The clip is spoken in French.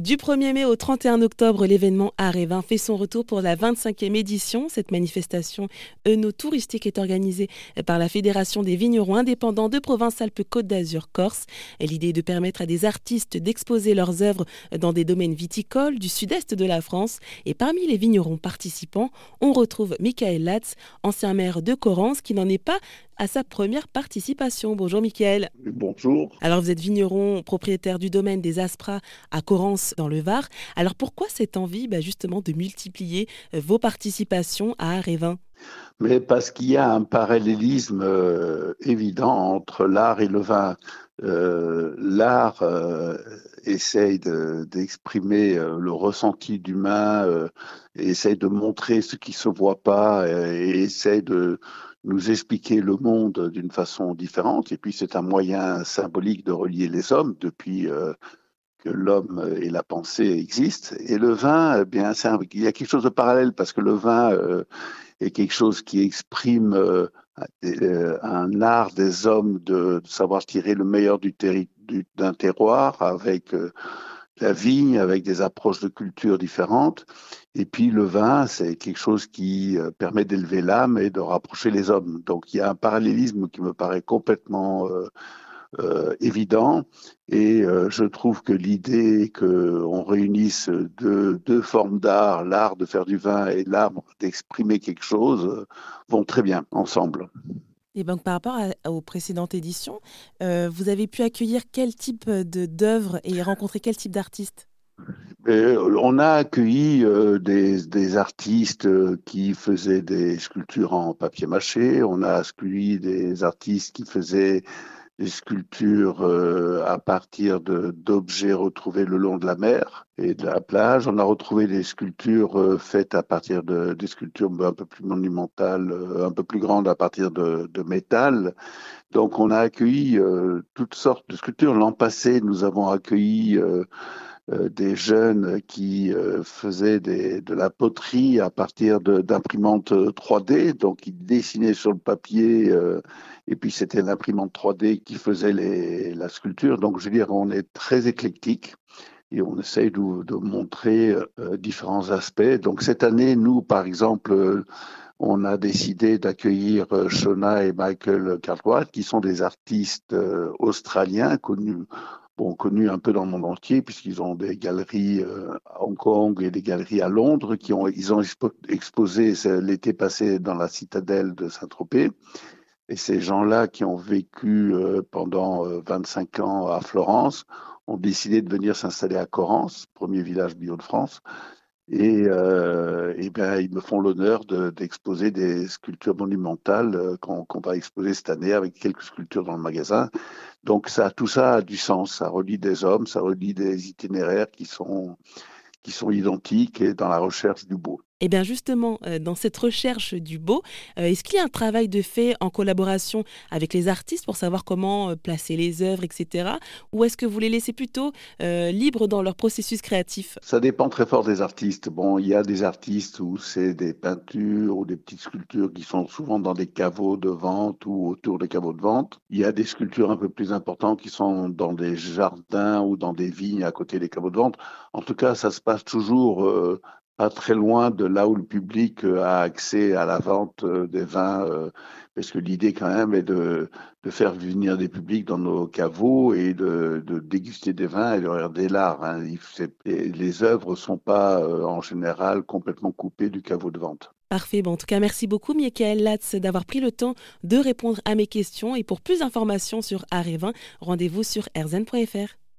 Du 1er mai au 31 octobre, l'événement Art et Vin fait son retour pour la 25e édition. Cette manifestation œno-touristique est organisée par la Fédération des vignerons indépendants de Provence-Alpes-Côte d'Azur-Corse. L'idée est de permettre à des artistes d'exposer leurs œuvres dans des domaines viticoles du sud-est de la France. Et parmi les vignerons participants, on retrouve Michael Latz, ancien maire de Corrence, qui n'en est pas à sa première participation. Bonjour Michael. Bonjour. Alors vous êtes vigneron, propriétaire du domaine des Aspras à Corrence dans le Var. Alors pourquoi cette envie bah, justement de multiplier euh, vos participations à Arévin? Mais parce qu'il y a un parallélisme euh, évident entre l'art et le vin. Euh, l'art essaye d'exprimer le ressenti d'humain, essaye de montrer ce qui se voit pas, et essaye de, nous expliquer le monde d'une façon différente. Et puis c'est un moyen symbolique de relier les hommes depuis euh, que l'homme et la pensée existent. Et le vin, eh bien, il y a quelque chose de parallèle parce que le vin euh, est quelque chose qui exprime euh, un art des hommes de, savoir tirer le meilleur du d'un terroir avec la vigne avec des approches de culture différentes. Et puis le vin, c'est quelque chose qui euh, permet d'élever l'âme et de rapprocher les hommes. Donc il y a un parallélisme qui me paraît complètement euh, euh, évident. Et je trouve que l'idée qu'on réunisse deux, deux formes d'art, l'art de faire du vin et l'art d'exprimer quelque chose, vont très bien ensemble. Et donc par rapport aux précédentes éditions, euh, vous avez pu accueillir quel type d'œuvres et rencontrer quel type d'artistes? Euh, on a accueilli euh, des, des, artistes qui faisaient des sculptures en papier mâché, on a accueilli des artistes qui faisaient des sculptures euh, à partir d'objets retrouvés le long de la mer et de la plage. On a retrouvé des sculptures euh, faites à partir de des sculptures un peu plus monumentales, euh, un peu plus grandes à partir de, de métal. Donc on a accueilli toutes sortes de sculptures. L'an passé, nous avons accueilli des jeunes qui euh, faisaient de la poterie à partir d'imprimantes 3D. Euh, Donc, ils dessinaient sur le papier et puis c'était l'imprimante 3D qui faisait la sculpture. Donc, je veux dire, on est très éclectique et on essaye de, de montrer différents aspects. Donc, cette année, nous, par exemple, on a décidé d'accueillir Shona et Michael Cartwright, qui sont des artistes australiens connus bon, connus un peu dans le monde entier, puisqu'ils ont des galeries euh, à Hong Kong et des galeries à Londres, qui ont, ils ont exposé l'été passé dans la citadelle de Saint-Tropez. Et ces gens-là qui ont vécu euh, pendant 25 euh, ans à Florence ont décidé de venir s'installer à Corrence, premier village bio de France. Et, euh, bien, ils me font l'honneur d'exposer des sculptures monumentales euh, qu'on va exposer cette année avec quelques sculptures dans le magasin. Donc ça, tout ça a du sens. Ça relie des hommes, ça relie des itinéraires qui sont qui sont identiques et dans la recherche du beau. Et eh bien justement, euh, dans cette recherche du beau, euh, est-ce qu'il y a un travail de fait en collaboration avec les artistes pour savoir comment euh, placer les œuvres, etc. Ou est-ce que vous les laissez plutôt libres dans leur processus créatif? Ça dépend très fort des artistes. Bon, il y a des artistes où c'est des peintures ou des petites sculptures qui sont souvent dans des caveaux de vente ou autour des caveaux de vente. Il y a des sculptures un peu plus importantes qui sont dans des jardins ou dans des vignes à côté des caveaux de vente. En tout cas, ça se passe toujours pas très loin de là où le public euh, a accès à la vente euh, des vins, euh, parce que l'idée quand même est de, de, faire venir des publics dans nos caveaux et de, de déguster des vins et de regarder l'art. Hein. Les œuvres ne sont pas en général complètement coupées du caveau de vente. Parfait. Bon, en tout cas, merci beaucoup, Michael Latz, d'avoir pris le temps de répondre à mes questions. Et pour plus d'informations sur Art et Vin, rendez-vous sur rzn.fr.